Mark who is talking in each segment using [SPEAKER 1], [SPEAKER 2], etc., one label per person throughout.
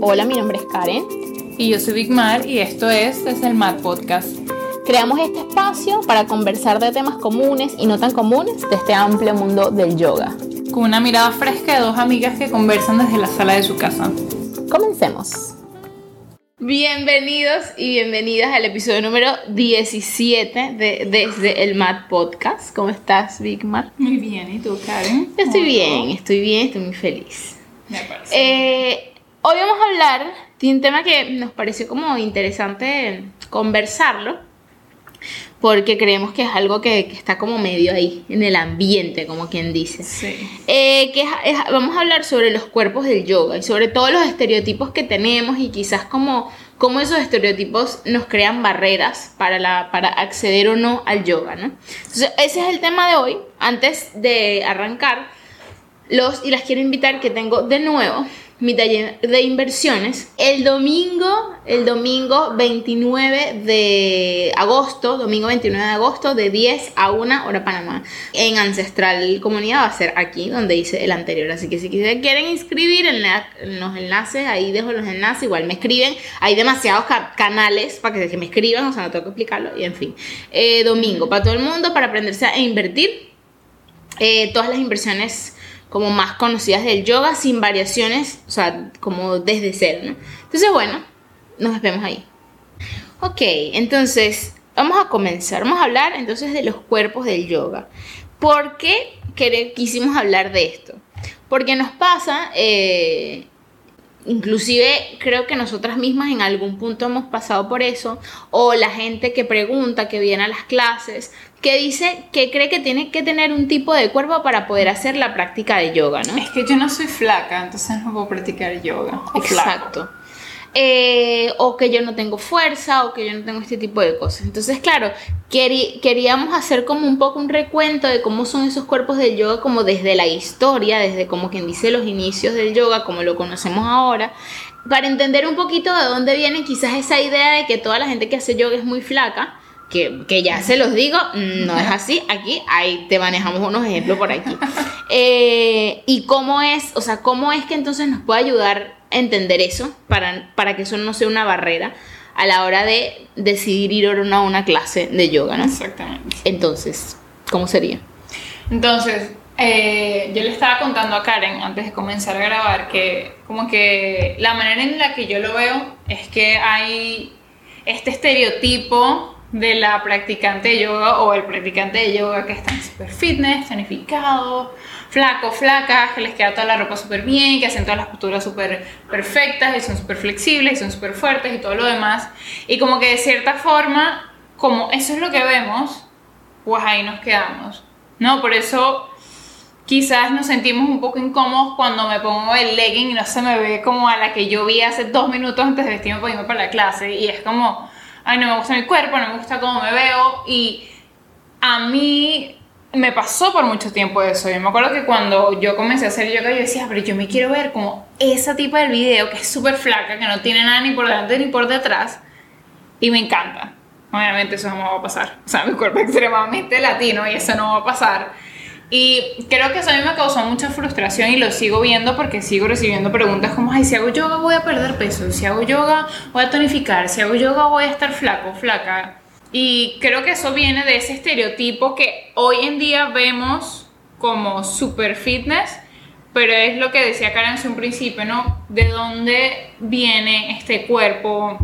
[SPEAKER 1] Hola, mi nombre es Karen.
[SPEAKER 2] Y yo soy Big Mar y esto es Desde el Mar Podcast.
[SPEAKER 1] Creamos este espacio para conversar de temas comunes y no tan comunes de este amplio mundo del yoga.
[SPEAKER 2] Con una mirada fresca de dos amigas que conversan desde la sala de su casa.
[SPEAKER 1] Comencemos. Bienvenidos y bienvenidas al episodio número 17 de Desde el Mad Podcast. ¿Cómo estás, Big Mar?
[SPEAKER 2] Muy bien, ¿y tú, Karen?
[SPEAKER 1] Yo estoy bien, estoy bien, estoy muy feliz.
[SPEAKER 2] Me parece.
[SPEAKER 1] Eh, hoy vamos a hablar de un tema que nos pareció como interesante conversarlo, porque creemos que es algo que, que está como medio ahí, en el ambiente, como quien dice.
[SPEAKER 2] Sí.
[SPEAKER 1] Eh, que es- es- vamos a hablar sobre los cuerpos del yoga y sobre todos los estereotipos que tenemos y quizás como cómo esos estereotipos nos crean barreras para, la, para acceder o no al yoga, ¿no? Entonces, ese es el tema de hoy. Antes de arrancar, los y las quiero invitar que tengo de nuevo mi taller de inversiones el domingo, el domingo 29 de agosto, domingo 29 de agosto de 10 a 1 hora Panamá. En Ancestral Comunidad va a ser aquí donde hice el anterior, así que si quieren inscribir en, los enlaces, ahí dejo los enlaces, igual me escriben, hay demasiados ca- canales para que, que me escriban, o sea, no tengo que explicarlo y en fin. Eh, domingo para todo el mundo para aprenderse a invertir eh, todas las inversiones como más conocidas del yoga sin variaciones, o sea, como desde cero, ¿no? Entonces, bueno, nos vemos ahí. Ok, entonces, vamos a comenzar. Vamos a hablar entonces de los cuerpos del yoga. ¿Por qué quisimos hablar de esto? Porque nos pasa, eh, inclusive creo que nosotras mismas en algún punto hemos pasado por eso, o la gente que pregunta, que viene a las clases, que dice que cree que tiene que tener un tipo de cuerpo para poder hacer la práctica de yoga, ¿no?
[SPEAKER 2] Es que yo no soy flaca, entonces no puedo practicar yoga. O flaco.
[SPEAKER 1] Eh, o que yo no tengo fuerza, o que yo no tengo este tipo de cosas. Entonces, claro, queríamos hacer como un poco un recuento de cómo son esos cuerpos del yoga, como desde la historia, desde como quien dice los inicios del yoga, como lo conocemos ahora, para entender un poquito de dónde viene quizás esa idea de que toda la gente que hace yoga es muy flaca. Que, que ya se los digo, no es así. Aquí ahí te manejamos unos ejemplos por aquí. Eh, y cómo es, o sea, cómo es que entonces nos puede ayudar entender eso para, para que eso no sea una barrera a la hora de decidir ir o no a una clase de yoga, ¿no?
[SPEAKER 2] Exactamente.
[SPEAKER 1] Entonces, ¿cómo sería?
[SPEAKER 2] Entonces, eh, yo le estaba contando a Karen antes de comenzar a grabar que como que la manera en la que yo lo veo es que hay este estereotipo de la practicante de yoga o el practicante de yoga que están súper fitness, tonificados, flacos, flacas, que les queda toda la ropa súper bien, que hacen todas las posturas súper perfectas y son súper flexibles y son súper fuertes y todo lo demás. Y como que de cierta forma, como eso es lo que vemos, pues ahí nos quedamos. ¿No? Por eso quizás nos sentimos un poco incómodos cuando me pongo el legging y no se me ve como a la que yo vi hace dos minutos antes de vestirme para irme para la clase. Y es como, ay, no me gusta mi cuerpo, no me gusta cómo me veo. Y a mí me pasó por mucho tiempo eso. Yo me acuerdo que cuando yo comencé a hacer yoga, yo decía, pero yo me quiero ver como esa tipo del video que es súper flaca, que no tiene nada ni por delante ni por detrás. Y me encanta. Obviamente eso no va a pasar. O sea, mi cuerpo es extremadamente latino y eso no va a pasar. Y creo que eso a mí me causó mucha frustración y lo sigo viendo porque sigo recibiendo preguntas como, ay, si hago yoga voy a perder peso, si hago yoga voy a tonificar, si hago yoga voy a estar flaco, flaca. Y creo que eso viene de ese estereotipo que hoy en día vemos como super fitness, pero es lo que decía Karen hace un principio, ¿no? ¿De dónde viene este cuerpo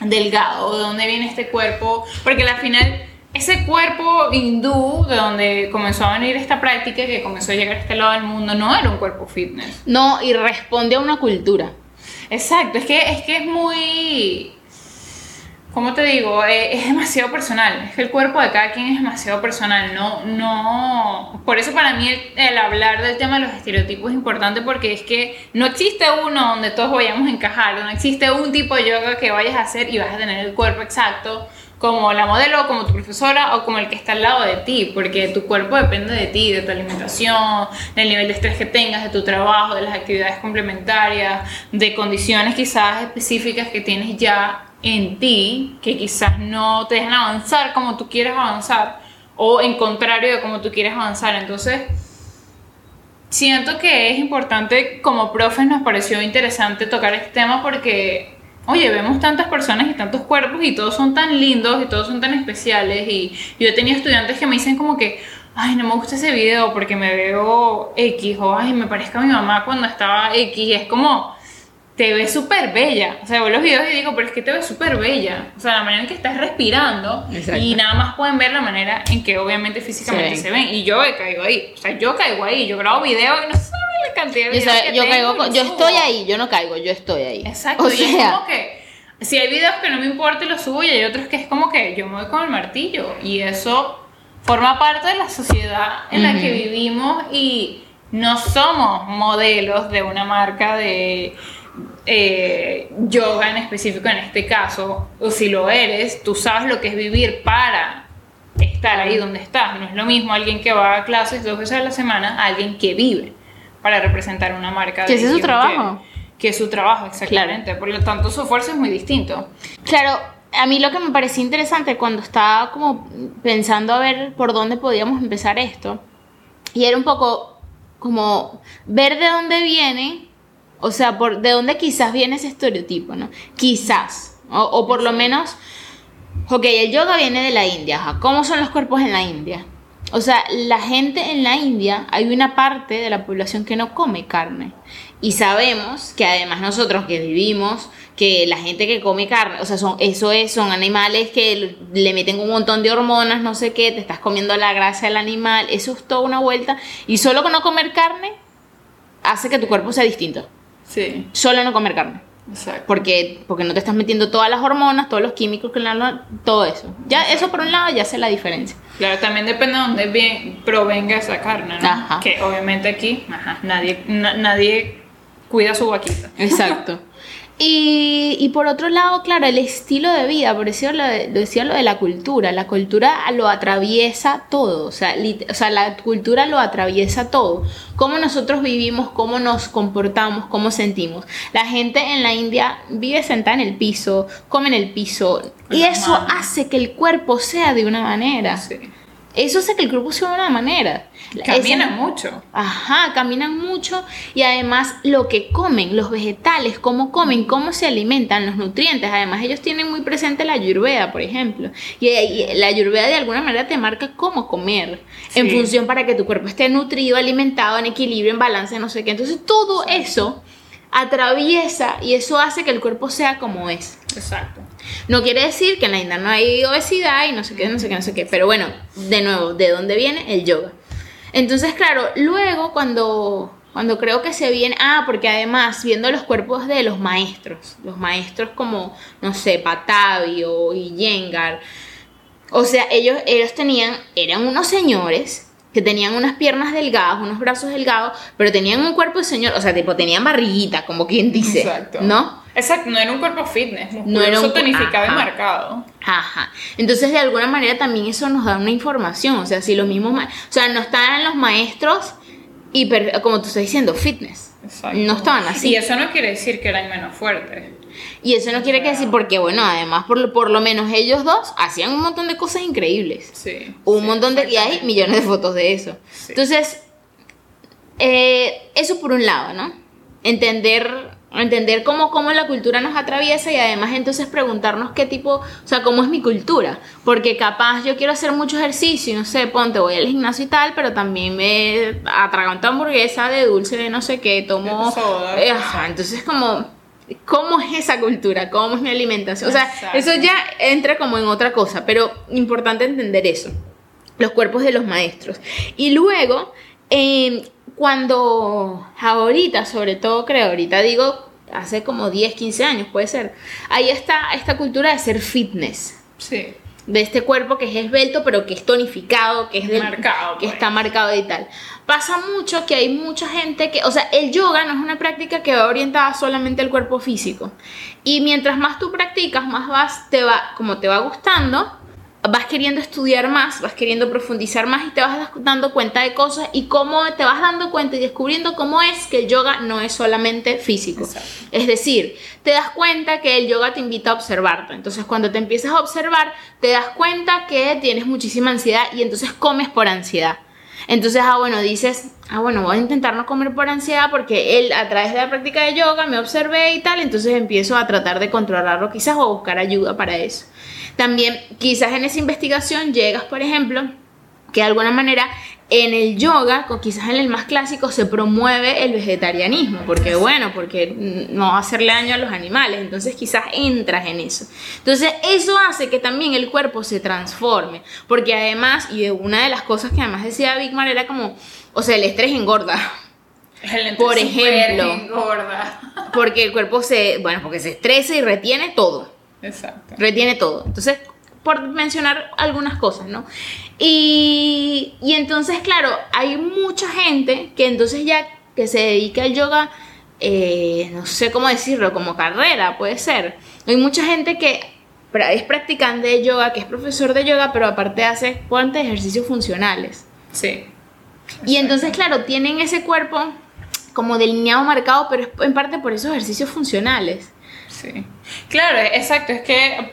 [SPEAKER 2] delgado? ¿De dónde viene este cuerpo? Porque al final ese cuerpo hindú, de donde comenzó a venir esta práctica, que comenzó a llegar a este lado del mundo, no era un cuerpo fitness.
[SPEAKER 1] No, y responde a una cultura.
[SPEAKER 2] Exacto, es que es, que es muy... ¿Cómo te digo? Eh, es demasiado personal. Es que el cuerpo de cada quien es demasiado personal. No, no. Por eso para mí el, el hablar del tema de los estereotipos es importante porque es que no existe uno donde todos vayamos a encajar. No existe un tipo de yoga que vayas a hacer y vas a tener el cuerpo exacto como la modelo, como tu profesora o como el que está al lado de ti, porque tu cuerpo depende de ti, de tu alimentación, del nivel de estrés que tengas, de tu trabajo, de las actividades complementarias, de condiciones quizás específicas que tienes ya en ti, que quizás no te dejan avanzar como tú quieres avanzar, o en contrario de como tú quieres avanzar. Entonces, siento que es importante, como profes nos pareció interesante tocar este tema porque, oye, vemos tantas personas y tantos cuerpos y todos son tan lindos y todos son tan especiales y yo he tenido estudiantes que me dicen como que, ay, no me gusta ese video porque me veo X o, ay, me parezca mi mamá cuando estaba X es como te ves súper bella. O sea, veo los videos y digo, pero es que te ves súper bella. O sea, la manera en que estás respirando y nada más pueden ver la manera en que obviamente físicamente se ven. Y yo caigo ahí. O sea, yo caigo ahí. Yo grabo videos y no saben la cantidad de videos.
[SPEAKER 1] Yo, yo, caigo, yo estoy ahí, yo no caigo, yo estoy ahí.
[SPEAKER 2] Exacto. O y es como que si hay videos que no me importa los subo y hay otros que es como que yo me voy con el martillo. Y eso forma parte de la sociedad en la que vivimos y no somos modelos de una marca de eh, yoga en específico en este caso, o si lo eres, tú sabes lo que es vivir para estar ahí donde estás. No es lo mismo alguien que va a clases dos veces a la semana a alguien que vive para representar una marca.
[SPEAKER 1] Que es su trabajo.
[SPEAKER 2] Que, es su trabajo, exactamente. Por lo tanto, su esfuerzo es muy distinto.
[SPEAKER 1] Claro, a mí lo que me pareció interesante cuando estaba como pensando a ver por dónde podíamos empezar esto, y era un poco como ver de dónde viene o sea, por, ¿de dónde quizás viene ese estereotipo, no? Quizás. O, por lo menos, ok, el yoga viene de la India. ¿Cómo son los cuerpos en la India? O sea, la gente en la India, hay una parte de la población que no come carne. Y sabemos que además nosotros que vivimos, que la gente que come carne, o sea, son, eso es, son animales que le meten un montón de hormonas, no sé qué, te estás comiendo la grasa del animal, eso es toda una vuelta. Y solo con no comer carne hace que tu cuerpo sea distinto.
[SPEAKER 2] Sí.
[SPEAKER 1] Solo no comer carne.
[SPEAKER 2] Exacto.
[SPEAKER 1] Porque, porque no te estás metiendo todas las hormonas, todos los químicos, todo eso. Ya eso por un lado ya hace la diferencia.
[SPEAKER 2] Claro, también depende de dónde bien provenga esa carne, ¿no? Ajá. Que obviamente aquí ajá, nadie, nadie cuida su vaquita.
[SPEAKER 1] Exacto. Y, por otro lado, claro, el estilo de vida, por eso lo, decía lo de la cultura, la cultura lo atraviesa todo, o sea, o sea, la cultura lo atraviesa todo, cómo nosotros vivimos, cómo nos comportamos, cómo sentimos. La gente en la India vive sentada en el piso, come en el piso, y eso hace que el cuerpo sea de una manera. Sí. Eso hace que el cuerpo sea de una manera.
[SPEAKER 2] Caminan mucho.
[SPEAKER 1] Ajá, caminan mucho y además lo que comen, los vegetales, cómo comen, cómo se alimentan, los nutrientes. Además ellos tienen muy presente la ayurveda, por ejemplo. Y, la ayurveda de alguna manera te marca cómo comer en función para que tu cuerpo esté nutrido, alimentado, en equilibrio, en balance, no sé qué. Entonces todo eso atraviesa y eso hace que el cuerpo sea como es.
[SPEAKER 2] Exacto.
[SPEAKER 1] No quiere decir que en la India no hay obesidad y no sé qué, no sé qué, no sé qué. Pero bueno, de nuevo, ¿de dónde viene el yoga? Entonces, claro, luego cuando, cuando creo que se viene, ah, porque además viendo los cuerpos de los maestros, los maestros como, no sé, Patavio y Yengar, o sea, ellos, ellos tenían, eran unos señores que tenían unas piernas delgadas, unos brazos delgados, pero tenían un cuerpo de señor, o sea, tipo, tenían barriguita, como quien dice, Exacto. ¿no?
[SPEAKER 2] Exacto, no era un cuerpo fitness, no era un tonificado y marcado.
[SPEAKER 1] Ajá. Entonces, de alguna manera también eso nos da una información, o sea, si los mismos, o sea, no estaban los maestros y como tú estás diciendo, fitness. Exacto. No estaban así.
[SPEAKER 2] Y eso no quiere decir que eran menos fuertes.
[SPEAKER 1] Y eso no quiere decir, porque bueno, además por lo, por lo menos ellos dos hacían un montón de cosas increíbles.
[SPEAKER 2] Sí.
[SPEAKER 1] Un montón de... Y hay millones de fotos de eso. Entonces, eh, eso por un lado, ¿no? Entender entender cómo, cómo la cultura nos atraviesa y además entonces preguntarnos qué tipo, o sea, cómo es mi cultura, porque capaz yo quiero hacer mucho ejercicio, no sé, ponte, voy al gimnasio y tal, pero también me atraganto hamburguesa de dulce de no sé qué, tomo... Eh, entonces como cómo es esa cultura, cómo es mi alimentación. O sea, eso ya entra como en otra cosa, pero importante entender eso, los cuerpos de los maestros. Y luego, em, cuando ahorita, sobre todo creo, ahorita digo, hace como 10, 15 años puede ser, ahí está esta cultura de ser fitness.
[SPEAKER 2] Sí
[SPEAKER 1] de este cuerpo que es esbelto, pero que es tonificado, que es
[SPEAKER 2] marcado,
[SPEAKER 1] que pues. está marcado y tal. Pasa mucho que hay mucha gente que, o sea, el yoga no es una práctica que va orientada solamente al cuerpo físico. Y mientras más tú practicas, más vas, te va, como te va gustando, vas queriendo estudiar más, vas queriendo profundizar más y te vas dando cuenta de cosas y cómo te vas dando cuenta y descubriendo cómo es que el yoga no es solamente físico. Es decir, te das cuenta que el yoga te invita a observarte. Entonces, cuando te empiezas a observar, te das cuenta que tienes muchísima ansiedad y entonces comes por ansiedad. Entonces, ah, bueno, dices, ah, bueno, voy a intentar no comer por ansiedad porque él a través de la práctica de yoga me observé y tal, entonces empiezo a tratar de controlarlo quizás o buscar ayuda para eso. También quizás en esa investigación llegas, por ejemplo, que de alguna manera en el yoga, o quizás en el más clásico, se promueve el vegetarianismo, porque bueno, porque no va a hacerle daño a los animales, entonces quizás entras en eso. Entonces eso hace que también el cuerpo se transforme, porque además, y una de las cosas que además decía Bigmar era como, o sea, el estrés engorda.
[SPEAKER 2] El
[SPEAKER 1] Por ejemplo.
[SPEAKER 2] engorda.
[SPEAKER 1] Porque el cuerpo se, bueno, porque se estresa y retiene todo.
[SPEAKER 2] Exacto.
[SPEAKER 1] Retiene todo. Entonces, por mencionar algunas cosas, ¿no? Y, y entonces, claro, hay mucha gente que entonces ya que se dedica al yoga, eh, no sé cómo decirlo, como carrera, puede ser. Hay mucha gente que es practicante de yoga, que es profesor de yoga, pero aparte hace ponte ejercicios funcionales.
[SPEAKER 2] Sí.
[SPEAKER 1] Y entonces, claro, tienen ese cuerpo como delineado, marcado, pero es en parte por esos ejercicios funcionales.
[SPEAKER 2] Sí. Claro, exacto. Es que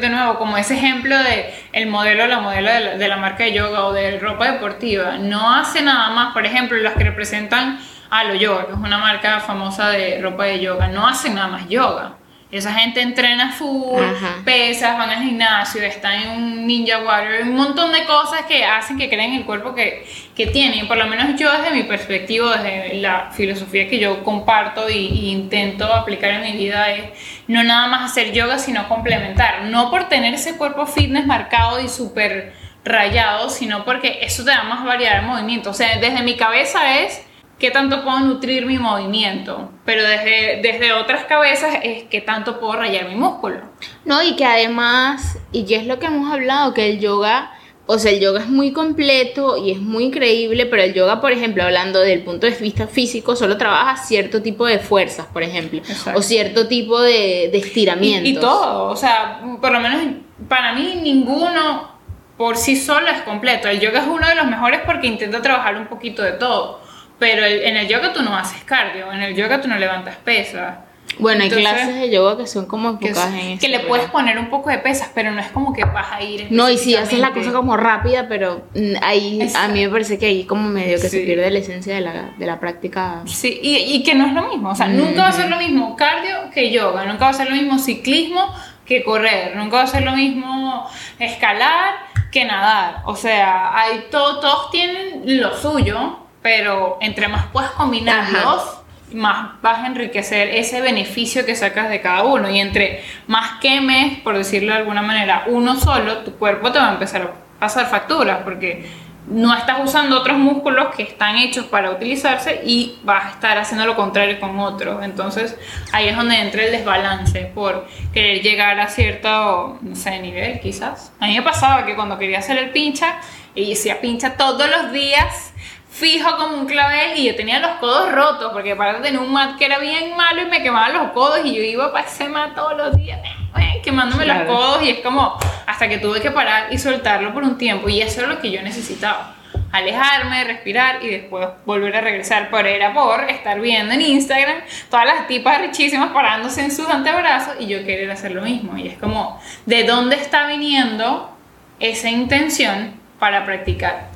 [SPEAKER 2] de nuevo como ese ejemplo de el modelo, la modelo de la, de la marca de yoga o de ropa deportiva. No hace nada más, por ejemplo, las que representan a lo yoga, que es una marca famosa de ropa de yoga, no hacen nada más yoga. Esa gente entrena full,
[SPEAKER 1] Ajá.
[SPEAKER 2] pesas, van al gimnasio, están en un ninja warrior, un montón de cosas que hacen que creen el cuerpo que, que tienen. Por lo menos yo desde mi perspectiva, desde la filosofía que yo comparto y, y intento aplicar en mi vida es no nada más hacer yoga, sino complementar. No por tener ese cuerpo fitness marcado y súper rayado, sino porque eso te da más variedad de movimiento. O sea, desde mi cabeza es qué tanto puedo nutrir mi movimiento, pero desde, desde otras cabezas es qué tanto puedo rayar mi músculo.
[SPEAKER 1] No, y que además, y que es lo que hemos hablado, que el yoga, o sea, el yoga es muy completo y es muy increíble, pero el yoga, por ejemplo, hablando desde el punto de vista físico, solo trabaja cierto tipo de fuerzas, por ejemplo,
[SPEAKER 2] Exacto.
[SPEAKER 1] o cierto tipo de, de
[SPEAKER 2] Y,
[SPEAKER 1] estiramientos.
[SPEAKER 2] y todo, o sea, por lo menos para mí ninguno por sí solo es completo. El yoga es uno de los mejores porque intenta trabajar un poquito de todo. Pero el- en el yoga tú no haces cardio, en el yoga tú no levantas pesas.
[SPEAKER 1] Bueno, hay
[SPEAKER 2] Entonces,
[SPEAKER 1] clases de yoga que son como
[SPEAKER 2] que,
[SPEAKER 1] enfocadas en eso.
[SPEAKER 2] que le puedes poner un poco de pesas, pero no es como que vas a ir.
[SPEAKER 1] No, y sí, haces la cosa como rápida, pero mm, ahí a mí me parece que ahí como medio que se pierde la esencia de la, de la práctica.
[SPEAKER 2] Sí, y, y que no es lo mismo, o sea, nunca va a ser lo mismo cardio que yoga, nunca va a ser lo mismo ciclismo que correr, nunca va a ser lo mismo escalar que nadar, o sea, hay todo, todos tienen lo suyo, pero entre más puedas combinarlos, más vas a enriquecer ese beneficio que sacas de cada uno, y entre más quemes, por decirlo de alguna manera, uno solo, tu cuerpo te va a empezar a pasar facturas, porque no estás usando otros músculos que están hechos para utilizarse y vas a estar haciendo lo contrario con otros. Entonces ahí es donde entra el desbalance por querer llegar a cierto, no sé, nivel quizás. A mí me pasaba que cuando quería hacer el pincha, y hacía pincha todos los días, fijo como un clavel y yo tenía los codos rotos porque aparte tenía un mat que era bien malo y me quemaban los codos y yo iba para ese mat todos los días eh, quemándome
[SPEAKER 1] Claro.
[SPEAKER 2] los codos y es como hasta que tuve que parar y soltarlo por un tiempo y eso era lo que yo necesitaba alejarme, respirar y después volver a regresar pero era por estar viendo en Instagram todas las tipas richísimas parándose en sus antebrazos y yo querer hacer lo mismo y es como de dónde está viniendo esa intención para practicar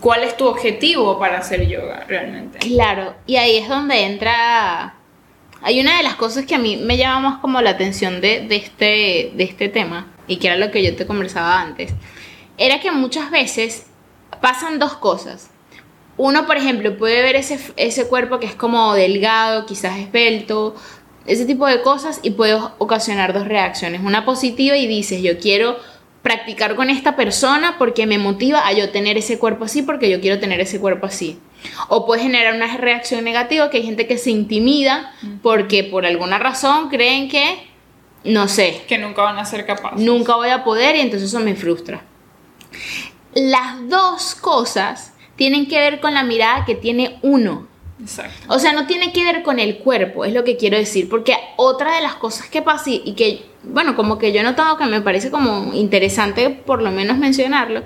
[SPEAKER 2] ¿Cuál es tu objetivo para hacer yoga realmente?
[SPEAKER 1] Claro, y ahí es donde entra. Hay una de las cosas que a mí me llama más como la atención de, de este, de este tema, y que era lo que yo te conversaba antes, era que muchas veces pasan dos cosas. Uno, por ejemplo, puede ver ese, ese cuerpo que es como delgado, quizás esbelto, ese tipo de cosas, y puede ocasionar dos reacciones. Una positiva y dices, yo quiero practicar con esta persona porque me motiva a yo tener ese cuerpo así, porque yo quiero tener ese cuerpo así. O puede generar una reacción negativa, que hay gente que se intimida porque por alguna razón creen que, no sé,
[SPEAKER 2] Que nunca van a ser capaces.
[SPEAKER 1] nunca voy a poder y entonces eso me frustra. Las dos cosas tienen que ver con la mirada que tiene uno.
[SPEAKER 2] Exacto.
[SPEAKER 1] O sea, no tiene que ver con el cuerpo, es lo que quiero decir, porque otra de las cosas que pasa y y que, bueno, como que yo he notado que me parece como interesante por lo menos mencionarlo,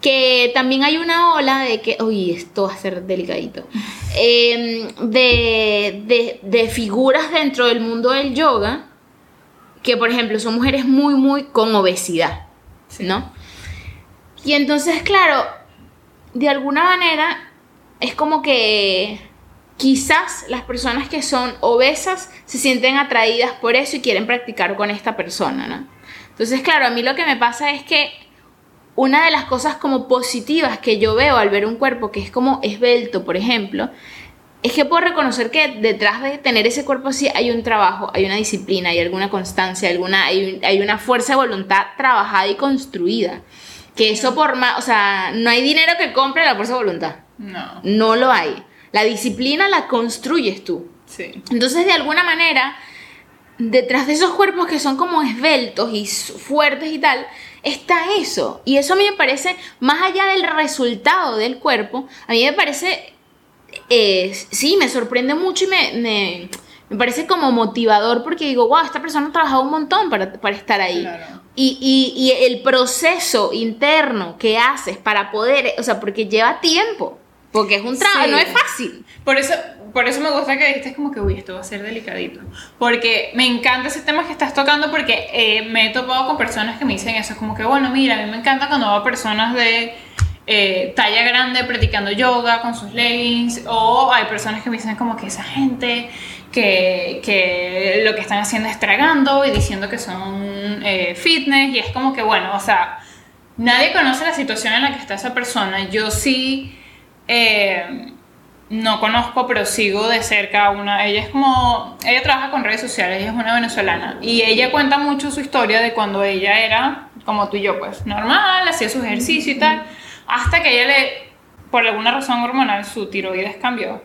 [SPEAKER 1] que también hay una ola de que, uy, esto va a ser delicadito, em, de, de, de figuras dentro del mundo del yoga, que por ejemplo son mujeres muy, muy con obesidad, ¿no? Y entonces, claro, de alguna manera es como que quizás las personas que son obesas se sienten atraídas por eso y quieren practicar con esta persona, ¿no? Entonces, claro, a mí lo que me pasa es que una de las cosas como positivas que yo veo al ver un cuerpo que es como esbelto, por ejemplo, es que puedo reconocer que detrás de tener ese cuerpo así hay un trabajo, hay una disciplina, hay alguna constancia, alguna, hay, hay una fuerza de voluntad trabajada y construida. Que eso por más, o sea, no hay dinero que compre la fuerza de voluntad.
[SPEAKER 2] No.
[SPEAKER 1] No lo hay. La disciplina la construyes tú.
[SPEAKER 2] Sí.
[SPEAKER 1] Entonces, de alguna manera, detrás de esos cuerpos que son como esbeltos y fuertes y tal, está eso. Y eso a mí me parece, más allá del resultado del cuerpo, a mí me parece, eh, sí, me sorprende mucho y me, me, me, parece como motivador porque digo, wow, esta persona ha trabajado un montón para, para estar ahí.
[SPEAKER 2] Claro.
[SPEAKER 1] Y, y, y el proceso interno que haces para poder, o sea, porque lleva tiempo. Porque es un trabajo,
[SPEAKER 2] Sí.
[SPEAKER 1] no es fácil.
[SPEAKER 2] Por eso, por eso me gusta que dijiste como que, uy, esto va a ser delicadito. Porque me encanta ese tema que estás tocando porque eh, me he topado con personas que me dicen eso. Como que, bueno, mira, a mí me encanta cuando veo personas de eh, talla grande practicando yoga con sus leggings. O hay personas que me dicen como que esa gente que, que lo que están haciendo es tragando y diciendo que son eh, fitness. Y es como que, bueno, o sea, nadie conoce la situación en la que está esa persona. Yo sí... eh, no conozco, pero sigo de cerca una. Ella es como. Ella trabaja con redes sociales, ella es una venezolana. Y ella cuenta mucho su historia de cuando ella era, como tú y yo, pues normal, hacía sus ejercicios y tal. Hasta que ella le. Por alguna razón hormonal, su tiroides cambió.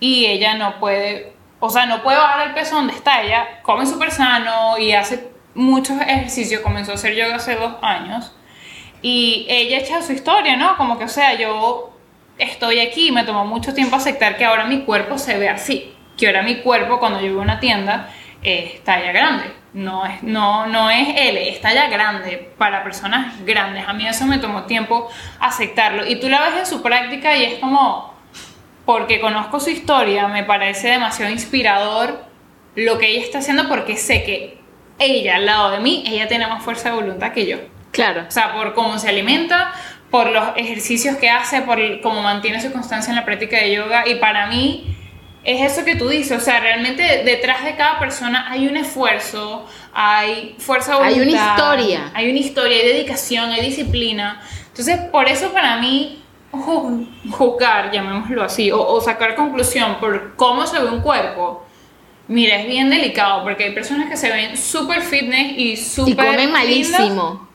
[SPEAKER 2] Y ella no puede. O sea, no puede bajar el peso donde está. Ella come súper sano y hace muchos ejercicios. Comenzó a hacer yoga hace dos años. Y ella echa su historia, ¿no? Como que, o sea, yo estoy aquí, me tomó mucho tiempo aceptar que ahora mi cuerpo se ve así, que ahora mi cuerpo cuando yo voy a una tienda es talla grande, no es, no, no es L, es talla grande para personas grandes. A mí eso me tomó tiempo aceptarlo. Y tú la ves en su práctica y es como, porque conozco su historia, me parece demasiado inspirador lo que ella está haciendo porque sé que ella al lado de mí, ella tiene más fuerza de voluntad que yo.
[SPEAKER 1] Claro.
[SPEAKER 2] O sea, por cómo se alimenta, por los ejercicios que hace, por cómo mantiene su constancia en la práctica de yoga. Y para mí es eso que tú dices. O sea, realmente detrás de cada persona hay un esfuerzo, hay fuerza de
[SPEAKER 1] Hay una
[SPEAKER 2] voluntad,
[SPEAKER 1] historia.
[SPEAKER 2] Hay una historia, hay dedicación, hay disciplina. Entonces, por eso para mí ju- juzgar, llamémoslo así, o, o sacar conclusión por cómo se ve un cuerpo, mira, es bien delicado porque hay personas que se ven súper fitness y súper
[SPEAKER 1] Y comen
[SPEAKER 2] lindas,
[SPEAKER 1] malísimo.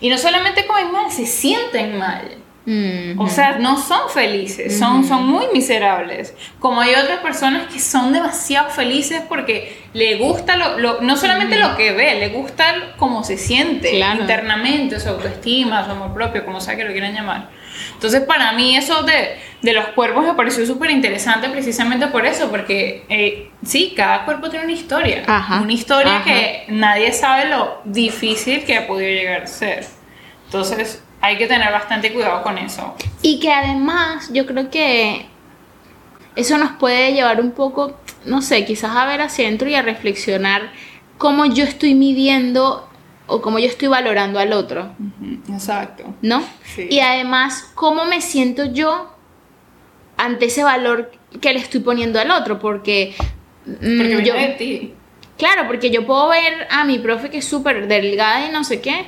[SPEAKER 2] Y no solamente comen mal, se sienten mal.
[SPEAKER 1] Mm,
[SPEAKER 2] O sea, no son felices, son, son muy miserables. Como hay otras personas que son demasiado felices porque le gusta lo, lo- no solamente lo que ve, le gusta cómo se siente
[SPEAKER 1] Claro.
[SPEAKER 2] internamente, su autoestima, su amor propio, como sea que lo quieran llamar. Entonces, para mí eso de, de los cuerpos me pareció súper interesante precisamente por eso, porque eh, sí, cada cuerpo tiene una historia.
[SPEAKER 1] Ajá,
[SPEAKER 2] Una historia
[SPEAKER 1] ajá.
[SPEAKER 2] que nadie sabe lo difícil que ha podido llegar a ser. Entonces, hay que tener bastante cuidado con eso.
[SPEAKER 1] Y que además yo creo que eso nos puede llevar un poco, no sé, quizás a ver hacia adentro y a reflexionar cómo yo estoy midiendo o cómo yo estoy valorando al otro,
[SPEAKER 2] Exacto.
[SPEAKER 1] ¿no?
[SPEAKER 2] Sí.
[SPEAKER 1] Y además, cómo me siento yo ante ese valor que le estoy poniendo al otro, porque... mm,
[SPEAKER 2] Porque
[SPEAKER 1] yo-
[SPEAKER 2] de ti.
[SPEAKER 1] Claro, porque yo puedo ver a mi profe que es súper delgada y no sé qué,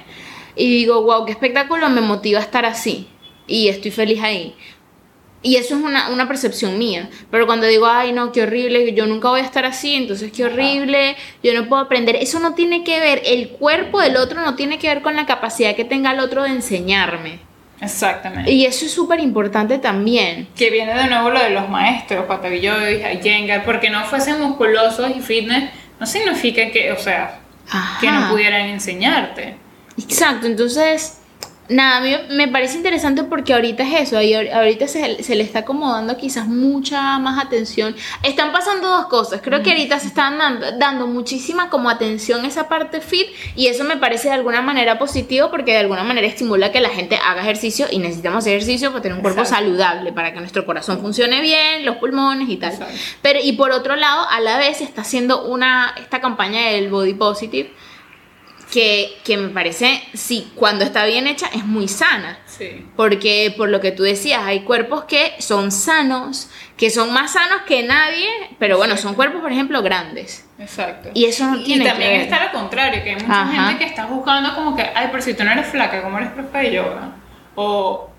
[SPEAKER 1] y digo, wow, qué espectáculo, me motiva a estar así, y estoy feliz ahí. Y eso es una, una percepción mía. Pero cuando digo, ay, no, qué horrible, yo nunca voy a estar así, entonces qué horrible, yo no puedo aprender. Eso no tiene que ver, el cuerpo del otro no tiene que ver con la capacidad que tenga el otro de enseñarme.
[SPEAKER 2] Exactamente.
[SPEAKER 1] Y eso es súper importante también.
[SPEAKER 2] que viene de nuevo lo de los maestros, Patavilloy, Iyengar, porque no fuesen musculosos y fitness, no significa que, o sea, que no pudieran enseñarte.
[SPEAKER 1] Exacto, entonces, nada, a mí me parece interesante porque ahorita es eso, y ahorita se, se le está como dando quizás mucha más atención. Están pasando dos cosas, creo que ahorita se están dando, dando muchísima como atención a esa parte fit y eso me parece de alguna manera positivo porque de alguna manera estimula que la gente haga ejercicio y necesitamos ejercicio para tener un cuerpo
[SPEAKER 2] Exacto.
[SPEAKER 1] saludable, para que nuestro corazón funcione bien, los pulmones y tal.
[SPEAKER 2] Exacto.
[SPEAKER 1] Pero y por otro lado, a la vez se está haciendo una esta campaña del body positive que, que me parece, sí, cuando está bien hecha es muy sana.
[SPEAKER 2] Sí.
[SPEAKER 1] Porque por lo que tú decías, hay cuerpos que son sanos, que son más sanos que nadie, pero bueno, son cuerpos, por ejemplo, grandes.
[SPEAKER 2] Exacto.
[SPEAKER 1] Y eso no tiene
[SPEAKER 2] Y también
[SPEAKER 1] que
[SPEAKER 2] está lo contrario, que hay mucha
[SPEAKER 1] Ajá.
[SPEAKER 2] gente que está buscando como que, ay, pero si tú no eres flaca, ¿cómo eres profe de yoga? O,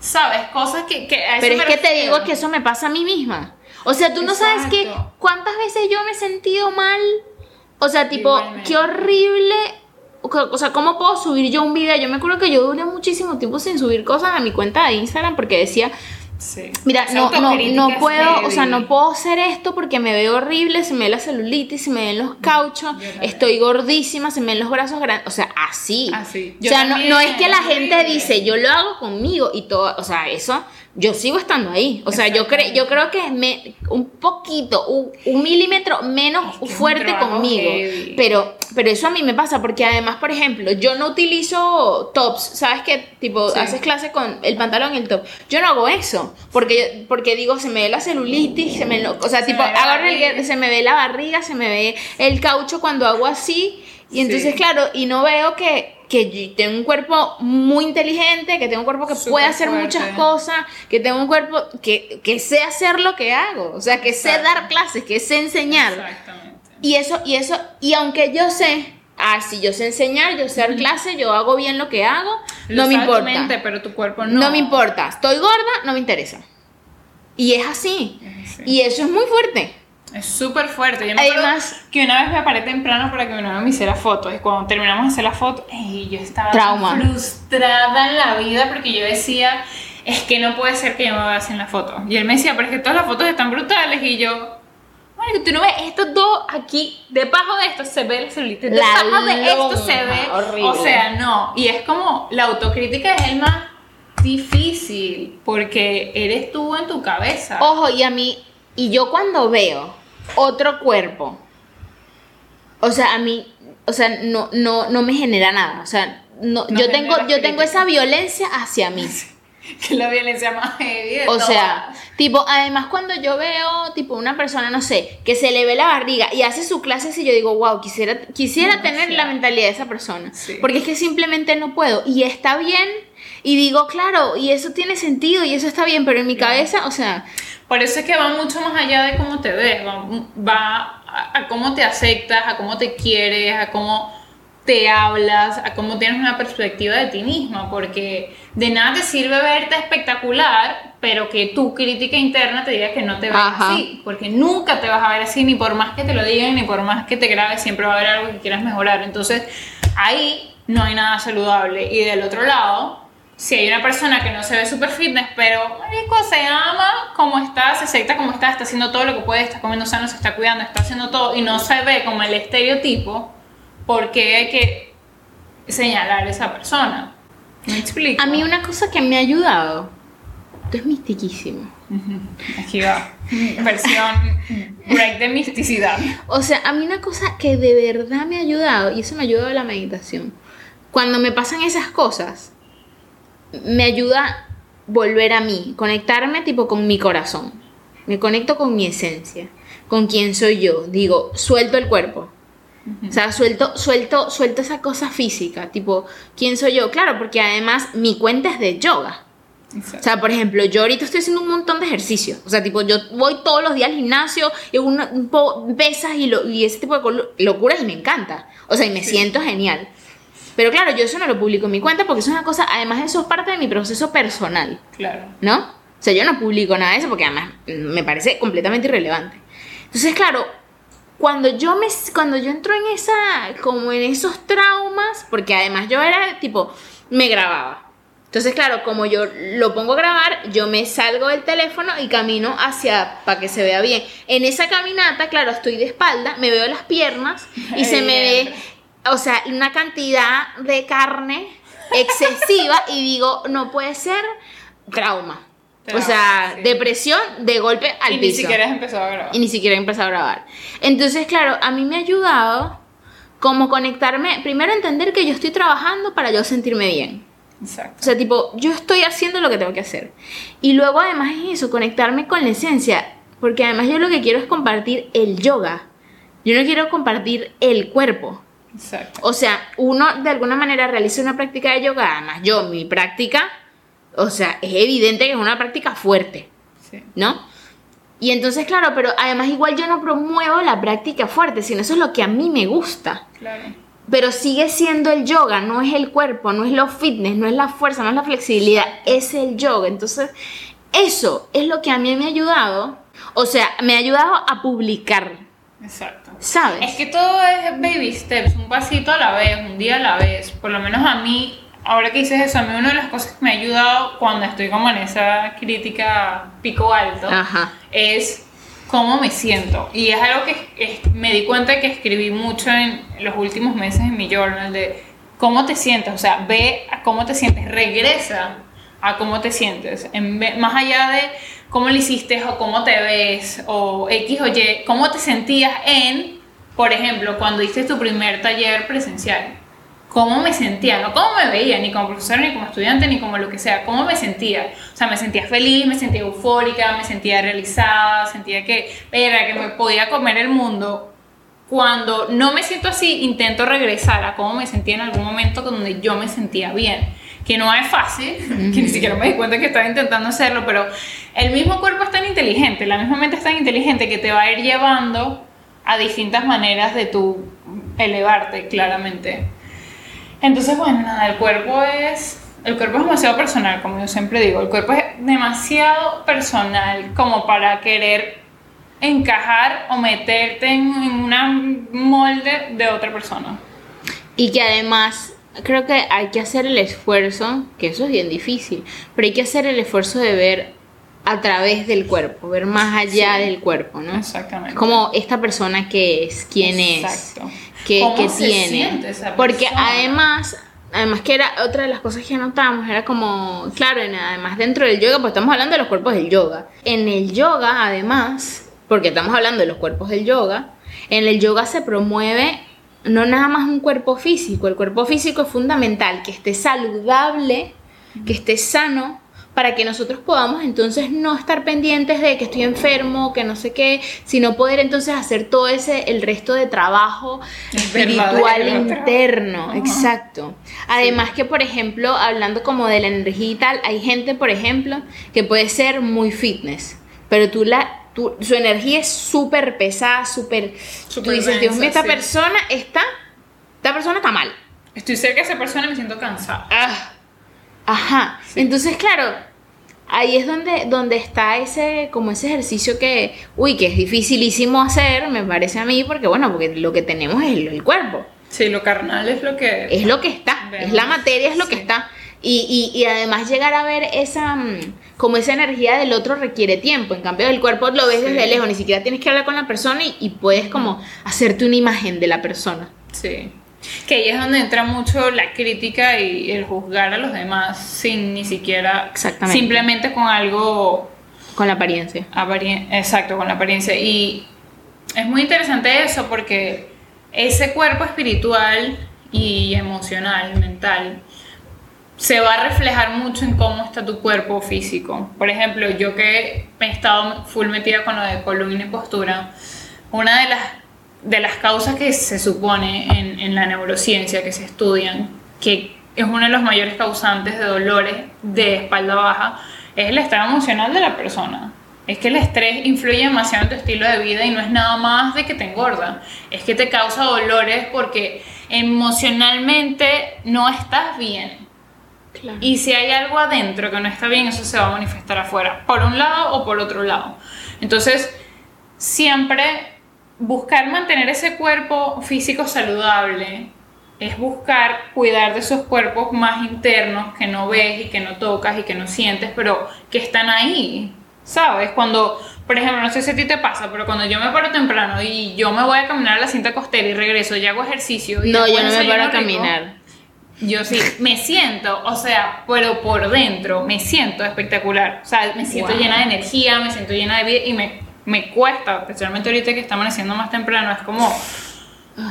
[SPEAKER 2] ¿sabes? Cosas que... que a eso
[SPEAKER 1] Pero es que te
[SPEAKER 2] refiero.
[SPEAKER 1] digo que eso me pasa a mí misma. O sea, tú no sabes que
[SPEAKER 2] Exacto.
[SPEAKER 1] cuántas veces yo me he sentido mal. O sea, tipo,
[SPEAKER 2] Igualmente.
[SPEAKER 1] qué horrible. O sea, ¿cómo puedo subir yo un video? Yo me acuerdo que yo duré muchísimo tiempo sin subir cosas a mi cuenta de Instagram porque decía,
[SPEAKER 2] Sí.
[SPEAKER 1] Mira, no, no, no puedo, o sea, no puedo hacer esto porque me veo horrible, se me ve la celulitis, se me ven los cauchos, estoy gordísima, se me ven los brazos grandes, o sea, así.
[SPEAKER 2] Así.
[SPEAKER 1] O sea, no, no es que la gente dice, yo lo hago conmigo y todo, o sea, eso, yo sigo estando ahí. O sea, yo, cre yo creo que es me- un poquito, un, un milímetro menos
[SPEAKER 2] Es que
[SPEAKER 1] fuerte conmigo.
[SPEAKER 2] heavy.
[SPEAKER 1] Pero, pero eso a mí me pasa porque además, por ejemplo, yo no utilizo tops, ¿sabes qué? Tipo,
[SPEAKER 2] Sí.
[SPEAKER 1] haces clase con el pantalón y el top. Yo no hago eso, porque, porque digo, se me ve la celulitis, se me lo- o sea,
[SPEAKER 2] Se
[SPEAKER 1] tipo, el-
[SPEAKER 2] barriga.
[SPEAKER 1] se me ve la barriga, se me ve el caucho cuando hago así. Y entonces,
[SPEAKER 2] Sí.
[SPEAKER 1] claro, y no veo que, que yo tengo un cuerpo muy inteligente, que tengo un cuerpo que puede hacer
[SPEAKER 2] fuerte.
[SPEAKER 1] muchas cosas, que tengo un cuerpo que, que sé hacer lo que hago, o sea, que sé dar clases, que sé enseñar.
[SPEAKER 2] Exactamente.
[SPEAKER 1] Y eso, y eso, y aunque yo sé, ah, si yo sé enseñar, yo sé dar clase, yo hago bien lo que hago,
[SPEAKER 2] Lo
[SPEAKER 1] no me importa.
[SPEAKER 2] pero tu cuerpo no.
[SPEAKER 1] no. me importa. Estoy gorda, no me interesa. Y es así.
[SPEAKER 2] Es así.
[SPEAKER 1] Y eso es muy fuerte.
[SPEAKER 2] Es súper fuerte. Yo me
[SPEAKER 1] Además-
[SPEAKER 2] que una vez me paré temprano para que mi novio me hiciera fotos. Y cuando terminamos de hacer la foto, ey, yo estaba
[SPEAKER 1] Trauma.
[SPEAKER 2] frustrada en la vida porque yo decía, es que no puede ser que yo me vea así en la foto. Y él me decía, pero es que todas las fotos están brutales. Y yo, bueno, tú no ves estos dos aquí, debajo de esto se ve la celulitis, debajo de esto se ve.
[SPEAKER 1] horrible.
[SPEAKER 2] O sea, no. Y es como, la autocrítica es el más difícil porque eres tú en tu cabeza.
[SPEAKER 1] Ojo, y a mí, y yo cuando veo otro cuerpo, o sea, a mí, o sea, no, no, no me genera nada. O sea, no,
[SPEAKER 2] No
[SPEAKER 1] yo tengo, yo tengo esa violencia hacia mí.
[SPEAKER 2] que es la violencia más heavy
[SPEAKER 1] O sea, tipo, además cuando yo veo, tipo, una persona, no sé, que se le ve la barriga y hace su clase así, yo digo, wow, quisiera, quisiera tener la mentalidad de esa persona.
[SPEAKER 2] Sí.
[SPEAKER 1] Porque es que simplemente no puedo. Y está bien. Y digo, claro, y eso tiene sentido y eso está bien, pero en mi cabeza, o sea,
[SPEAKER 2] Por eso es que va mucho más allá de cómo te ves, va, va a, a cómo te aceptas, a cómo te quieres, a cómo te hablas, a cómo tienes una perspectiva de ti misma, porque de nada te sirve verte espectacular, pero que tu crítica interna te diga que no te ves
[SPEAKER 1] Ajá.
[SPEAKER 2] así, porque nunca te vas a ver así, ni por más que te lo digan, ni por más que te grabes, siempre va a haber algo que quieras mejorar. Entonces, ahí no hay nada saludable. Y del otro lado, si hay una persona que no se ve super fitness, pero marico, se ama como está, se acepta como está, está haciendo todo lo que puede, está comiendo sano, se está cuidando, está haciendo todo y no se ve como el estereotipo, ¿por qué hay que señalar a esa persona? ¿Me explico?
[SPEAKER 1] a mí una cosa que me ha ayudado, esto es mistiquísimo.
[SPEAKER 2] Aquí va. Versión break de misticidad.
[SPEAKER 1] O sea, a mí una cosa que de verdad me ha ayudado, y eso me ha ayudado la meditación, cuando me pasan esas cosas, me ayuda volver a mí, conectarme tipo con mi corazón, me conecto con mi esencia, con quién soy yo, digo, suelto el cuerpo. O sea, suelto, suelto, suelto esa cosa física, tipo, ¿quién soy yo? Claro, porque además mi cuenta es de yoga. O sea, por ejemplo, yo ahorita estoy haciendo un montón de ejercicios. O sea, tipo, yo voy todos los días al gimnasio y un pesas y, lo- y ese tipo de locuras y me encanta. O sea, y me siento genial. Pero claro, yo eso no lo publico en mi cuenta porque eso es una cosa, además eso es parte de mi proceso personal,
[SPEAKER 2] Claro.
[SPEAKER 1] ¿no? O sea, yo no publico nada de eso porque además me parece completamente irrelevante. Entonces, claro, cuando yo me cuando yo entro en esa como en esos traumas, porque además yo era tipo me grababa. Entonces, claro, como yo lo pongo a grabar, yo me salgo del teléfono y camino hacia para que se vea bien. En esa caminata, claro, estoy de espalda, me veo las piernas y se me ve. O sea, una cantidad de carne excesiva y digo, no puede ser trauma. o sea,
[SPEAKER 2] sí.
[SPEAKER 1] depresión de golpe al
[SPEAKER 2] y ni
[SPEAKER 1] piso.
[SPEAKER 2] siquiera has empezado a grabar.
[SPEAKER 1] Y ni siquiera he empezado a grabar. Entonces, claro, a mí me ha ayudado como conectarme, primero entender que yo estoy trabajando para yo sentirme bien.
[SPEAKER 2] Exacto.
[SPEAKER 1] O sea, tipo, yo estoy haciendo lo que tengo que hacer. Y luego además es eso, conectarme con la esencia. Porque además yo lo que quiero es compartir el yoga. Yo no quiero compartir el cuerpo.
[SPEAKER 2] Exacto.
[SPEAKER 1] O sea, uno de alguna manera realiza una práctica de yoga, además yo, mi práctica, o sea, es evidente que es una práctica fuerte,
[SPEAKER 2] Sí.
[SPEAKER 1] ¿no? Y entonces, claro, pero además igual yo no promuevo la práctica fuerte, sino eso es lo que a mí me gusta.
[SPEAKER 2] Claro.
[SPEAKER 1] Pero sigue siendo el yoga, no es el cuerpo, no es lo fitness, no es la fuerza, no es la flexibilidad, es el yoga. Entonces, eso es lo que a mí me ha ayudado, o sea, me ha ayudado a publicar,
[SPEAKER 2] Exacto.
[SPEAKER 1] ¿sabes?
[SPEAKER 2] Es que todo es baby steps, un pasito a la vez, un día a la vez. Por lo menos a mí, ahora que dices eso, a mí una de las cosas que me ha ayudado cuando estoy como en esa crítica pico alto
[SPEAKER 1] Ajá.
[SPEAKER 2] es cómo me siento. Y es algo que es- me di cuenta que escribí mucho en los últimos meses en mi journal de cómo te sientes, o sea, ve a cómo te sientes, regresa a cómo te sientes, en más allá de cómo lo hiciste o cómo te ves o X o Y, cómo te sentías en, por ejemplo, cuando hiciste tu primer taller presencial. ¿Cómo me sentía? No cómo me veía, ni como profesora, ni como estudiante, ni como lo que sea. ¿Cómo me sentía? O sea, me sentía feliz, me sentía eufórica, me sentía realizada, sentía que era que me podía comer el mundo. Cuando no me siento así, intento regresar a cómo me sentía en algún momento donde yo me sentía bien. Que no es fácil, que ni siquiera me di cuenta que estaba intentando hacerlo, pero el mismo cuerpo es tan inteligente, la misma mente es tan inteligente que te va a ir llevando a distintas maneras de tu elevarte, claramente. Entonces, bueno, nada, el cuerpo es. El cuerpo es demasiado personal, como yo siempre digo. El cuerpo es demasiado personal como para querer encajar o meterte en, en una molde de otra persona.
[SPEAKER 1] Y que además creo que hay que hacer el esfuerzo, que eso es bien difícil, pero hay que hacer el esfuerzo de ver a través del cuerpo, ver más allá
[SPEAKER 2] Sí.
[SPEAKER 1] del cuerpo, ¿no?
[SPEAKER 2] Exactamente.
[SPEAKER 1] Como esta persona que es, quién
[SPEAKER 2] Exacto.
[SPEAKER 1] es, qué,
[SPEAKER 2] ¿Cómo
[SPEAKER 1] qué
[SPEAKER 2] se
[SPEAKER 1] tiene.
[SPEAKER 2] siente esa
[SPEAKER 1] Porque
[SPEAKER 2] persona?
[SPEAKER 1] además, además que era otra de las cosas que anotamos, era como, claro, en- además dentro del yoga, pues estamos hablando de los cuerpos del yoga. En el yoga, además, porque estamos hablando de los cuerpos del yoga, en el yoga se promueve no nada más un cuerpo físico, el cuerpo físico es fundamental, que esté saludable, que esté sano, para que nosotros podamos entonces no estar pendientes de que estoy enfermo, que no sé qué, sino poder entonces hacer todo ese, el resto de trabajo espiritual interno, exacto. Además que, por ejemplo, hablando como de la energía y tal, hay gente, por ejemplo, que puede ser muy fitness, pero tú la, tú- su energía es súper pesada, súper... Tú dices, Dios mío, esta
[SPEAKER 2] sí.
[SPEAKER 1] persona está, esta persona está mal.
[SPEAKER 2] Estoy cerca de esa persona y me siento cansada.
[SPEAKER 1] Ah, Ajá. Entonces, claro, ahí es donde, donde está ese, como ese ejercicio que, uy, que es dificilísimo hacer, me parece a mí, porque bueno, porque lo que tenemos es el, el cuerpo.
[SPEAKER 2] Sí, lo carnal es lo que.
[SPEAKER 1] Es lo que está, es la materia, es lo que
[SPEAKER 2] Sí.
[SPEAKER 1] está. Y, y, y además llegar a ver esa, mm, como esa energía del otro requiere tiempo. En cambio, el cuerpo lo ves
[SPEAKER 2] Sí.
[SPEAKER 1] desde lejos, ni siquiera tienes que hablar con la persona y, y puedes como hacerte una imagen de la persona.
[SPEAKER 2] Sí. Que ahí es donde entra mucho la crítica y el juzgar a los demás sin ni siquiera.
[SPEAKER 1] Exactamente.
[SPEAKER 2] Simplemente con algo.
[SPEAKER 1] Con la apariencia.
[SPEAKER 2] aparien- Exacto, con la apariencia. Y es muy interesante eso porque ese cuerpo espiritual y emocional, mental, se va a reflejar mucho en cómo está tu cuerpo físico. Por ejemplo, yo que he estado full metida con lo de columna y postura, una de las, de las causas que se supone en, en la neurociencia que se estudian, que es uno de los mayores causantes de dolores de espalda baja, es el estado emocional de la persona. Es que el estrés influye demasiado en tu estilo de vida y no es nada más de que te engorda, es que te causa dolores porque emocionalmente no estás bien.
[SPEAKER 1] Claro.
[SPEAKER 2] Y si hay algo adentro que no está bien, eso se va a manifestar afuera, por un lado o por otro lado. Entonces, siempre buscar mantener ese cuerpo físico saludable es buscar cuidar de esos cuerpos más internos que no ves y que no tocas y que no sientes, pero que están ahí. ¿Sabes? Cuando, por ejemplo, no sé si a ti te pasa, pero cuando yo me paro temprano y yo me voy a caminar a la cinta costera y regreso y hago ejercicio. Y
[SPEAKER 1] No, yo no me paro a caminar.
[SPEAKER 2] Yo sí, me siento, o sea, pero por dentro me siento espectacular. O sea, me siento
[SPEAKER 1] Wow.
[SPEAKER 2] llena de energía, me siento llena de vida y me, me cuesta, especialmente ahorita que está amaneciendo más temprano, es como,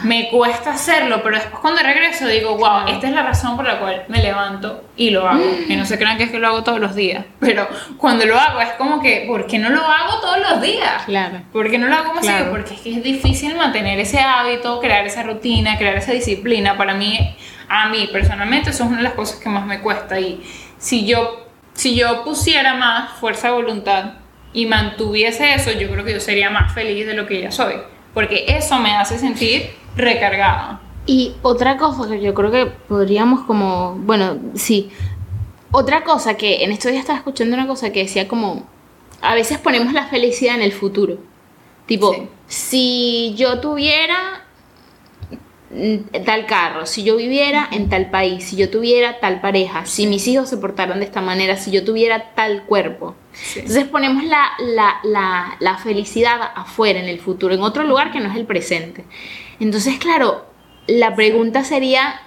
[SPEAKER 2] me cuesta hacerlo, pero después cuando regreso digo, wow, esta es la razón por la cual me levanto y lo hago. Y no se crean que es que lo hago todos los días, pero cuando lo hago es como que, ¿por qué no lo hago todos los días?
[SPEAKER 1] Claro.
[SPEAKER 2] ¿Por qué no lo hago más
[SPEAKER 1] Claro.
[SPEAKER 2] Porque es que es difícil mantener ese hábito, crear esa rutina, crear esa disciplina. Para mí, a mí personalmente, eso es una de las cosas que más me cuesta. Y si yo, si yo pusiera más fuerza de voluntad y mantuviese eso, yo creo que yo sería más feliz de lo que ya soy. Porque eso me hace sentir recargada.
[SPEAKER 1] Y otra cosa que yo creo que podríamos como, bueno, sí. Otra cosa que en estos días estaba escuchando una cosa que decía como, a veces ponemos la felicidad en el futuro. Tipo,
[SPEAKER 2] Sí.
[SPEAKER 1] si yo tuviera tal carro, si yo viviera en tal país, si yo tuviera tal pareja, si mis hijos se portaran de esta manera, si yo tuviera tal cuerpo.
[SPEAKER 2] Sí.
[SPEAKER 1] Entonces ponemos la, la, la, la felicidad afuera, en el futuro, en otro lugar que no es el presente. Entonces, claro, la pregunta sería,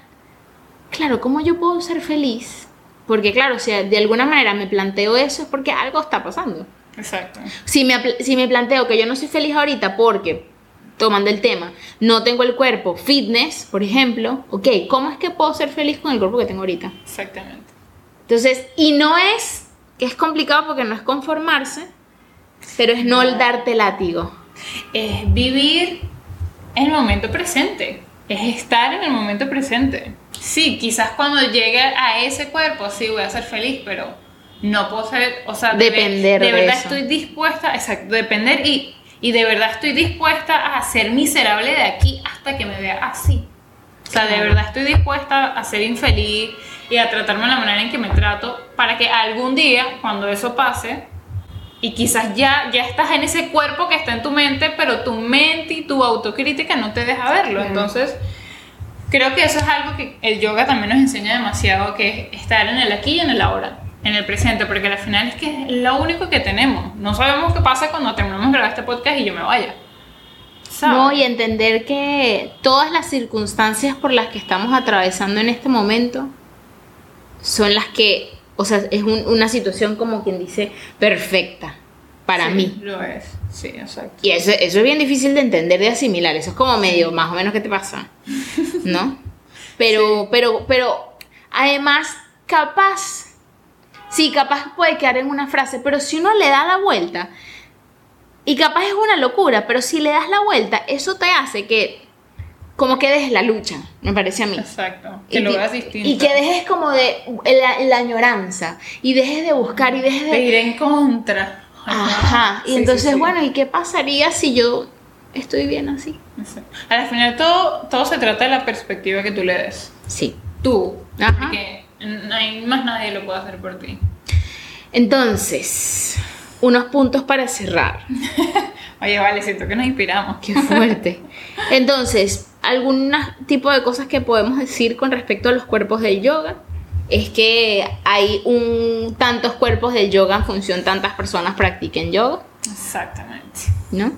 [SPEAKER 1] claro, ¿cómo yo puedo ser feliz? Porque claro, si de alguna manera me planteo eso es porque algo está pasando.
[SPEAKER 2] Exacto.
[SPEAKER 1] Si me, si me planteo que yo no soy feliz ahorita porque, tomando el tema, no tengo el cuerpo fitness, por ejemplo, ok, ¿cómo es que puedo ser feliz con el cuerpo que tengo ahorita?
[SPEAKER 2] Exactamente.
[SPEAKER 1] Entonces, y no es que es complicado porque no es conformarse, pero es no darte látigo.
[SPEAKER 2] es vivir el momento presente, es estar en el momento presente. Sí, quizás cuando llegue a ese cuerpo sí voy a ser feliz, pero no puedo ser, o sea, de,
[SPEAKER 1] Depender
[SPEAKER 2] de
[SPEAKER 1] de
[SPEAKER 2] verdad
[SPEAKER 1] eso.
[SPEAKER 2] estoy dispuesta, exacto, depender y, y de verdad estoy dispuesta a ser miserable de aquí hasta que me vea así. O sea, de verdad estoy dispuesta a ser infeliz y a tratarme de la manera en que me trato para que algún día, cuando eso pase, y quizás ya, ya estás en ese cuerpo que está en tu mente, pero tu mente y tu autocrítica no te deja verlo. Entonces, creo que eso es algo que el yoga también nos enseña demasiado, que es estar en el aquí y en el ahora, en el presente, porque al final es que es lo único que tenemos. No sabemos qué pasa cuando terminamos de grabar este podcast y yo me vaya. ¿Sabes?
[SPEAKER 1] No, y entender que todas las circunstancias por las que estamos atravesando en este momento son las que, o sea, es un- una situación como quien dice perfecta para
[SPEAKER 2] Sí,
[SPEAKER 1] mí.
[SPEAKER 2] Lo es, sí, exacto.
[SPEAKER 1] Y eso, eso es bien difícil de entender, de asimilar. Eso es como medio, más o menos, ¿qué te pasa? ¿No? Pero, pero, pero, además, capaz, sí, capaz puede quedar en una frase, pero si uno le da la vuelta, y capaz es una locura, pero si le das la vuelta, eso te hace que, como que dejes la lucha, me parece a mí.
[SPEAKER 2] Exacto. Que
[SPEAKER 1] Y
[SPEAKER 2] lo veas distinto.
[SPEAKER 1] Y que dejes como de la, la añoranza, y dejes de buscar, y dejes
[SPEAKER 2] de
[SPEAKER 1] de...
[SPEAKER 2] ir en contra.
[SPEAKER 1] Ajá, y
[SPEAKER 2] Sí,
[SPEAKER 1] entonces,
[SPEAKER 2] sí.
[SPEAKER 1] bueno, ¿y qué pasaría si yo estoy bien así?
[SPEAKER 2] Al final todo, todo se trata de la perspectiva que tú le des.
[SPEAKER 1] Sí.
[SPEAKER 2] Tú.
[SPEAKER 1] Ajá.
[SPEAKER 2] Porque no hay más nadie lo puede hacer por ti.
[SPEAKER 1] Entonces, unos puntos para cerrar.
[SPEAKER 2] Oye, vale, siento que nos inspiramos.
[SPEAKER 1] Qué fuerte. Entonces, algún tipo de cosas que podemos decir con respecto a los cuerpos del yoga es que hay un tantos cuerpos del yoga en función tantas personas practiquen yoga,
[SPEAKER 2] Exactamente.
[SPEAKER 1] ¿no?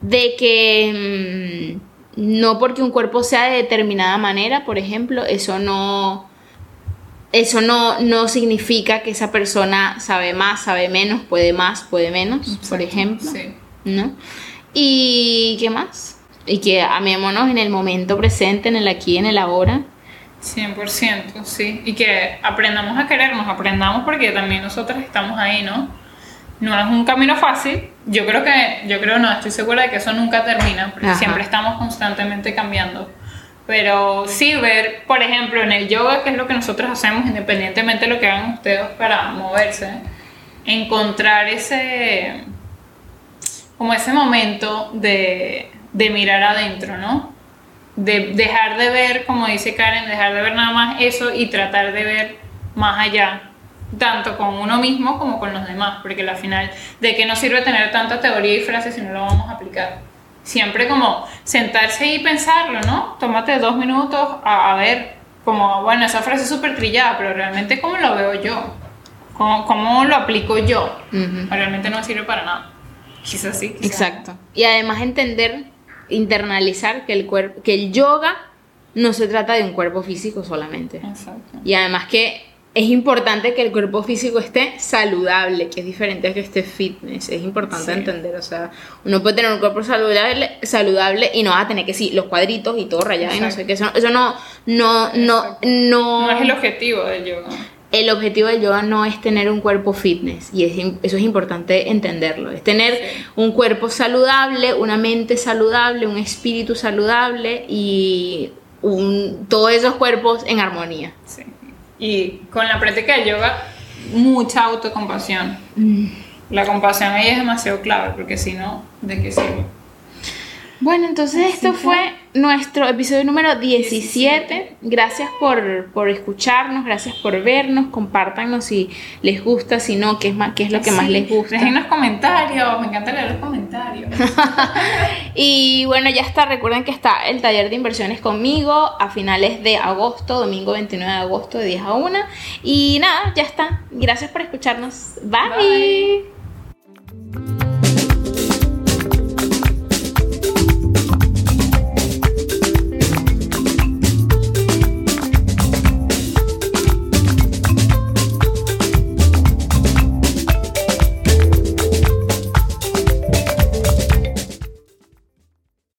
[SPEAKER 1] De que mm, no porque un cuerpo sea de determinada manera, por ejemplo, eso no eso no, no significa que esa persona sabe más, sabe menos, puede más, puede menos, por ejemplo.
[SPEAKER 2] Sí.
[SPEAKER 1] ¿no? ¿Y qué más? Y que amémonos en el momento presente, en el aquí, en el ahora.
[SPEAKER 2] 100%, sí. Y que aprendamos a querernos, aprendamos porque también nosotros estamos ahí, ¿no? No es un camino fácil. Yo creo que, yo creo, no, estoy segura de que eso nunca termina, porque
[SPEAKER 1] Ajá.
[SPEAKER 2] siempre estamos constantemente cambiando. Pero sí ver, por ejemplo, en el yoga, que es lo que nosotros hacemos, independientemente de lo que hagan ustedes para moverse, encontrar ese, como ese momento de, de mirar adentro, ¿no? de dejar de ver, como dice Karen, dejar de ver nada más eso y tratar de ver más allá, tanto con uno mismo como con los demás, porque al final, ¿de qué nos sirve tener tanta teoría y frases si no lo vamos a aplicar? Siempre como sentarse y pensarlo, ¿no? Tómate dos minutos a, a ver, como, bueno, esa frase es súper trillada, pero realmente cómo lo veo yo, cómo, cómo lo aplico yo, realmente no sirve para nada. Quizás sí. quizás no.
[SPEAKER 1] Exacto. Y además entender, internalizar que el, cuerpo, que el yoga no se trata de un cuerpo físico solamente.
[SPEAKER 2] Exacto.
[SPEAKER 1] Y además que es importante que el cuerpo físico esté saludable, que es diferente a que esté fitness. Es importante
[SPEAKER 2] Sí.
[SPEAKER 1] entender, o sea, uno puede tener un cuerpo saludable, saludable y no va a tener que sí, los cuadritos y todo rayado y no sé qué. Eso, eso no, no, no, no,
[SPEAKER 2] No es el objetivo del yoga.
[SPEAKER 1] el objetivo del yoga no es tener un cuerpo fitness y es eso es importante entenderlo. Es tener
[SPEAKER 2] Sí.
[SPEAKER 1] un cuerpo saludable, una mente saludable, un espíritu saludable y un, todos esos cuerpos en armonía.
[SPEAKER 2] Sí. Y con la práctica del yoga, mucha autocompasión. La compasión ahí es demasiado clave, porque si no, ¿de qué sirve?
[SPEAKER 1] Bueno, entonces esto fue nuestro episodio número 17. Gracias por, por escucharnos, gracias por vernos, compártanos si les gusta, si no, qué es, más, qué es lo que más les gusta.
[SPEAKER 2] Déjenos comentarios, me encanta leer los comentarios.
[SPEAKER 1] Y bueno, ya está, recuerden que está el taller de inversiones conmigo a finales de agosto, domingo 29 de agosto de 10 a 1. Y nada, ya está. Gracias por escucharnos. Bye.
[SPEAKER 2] Bye.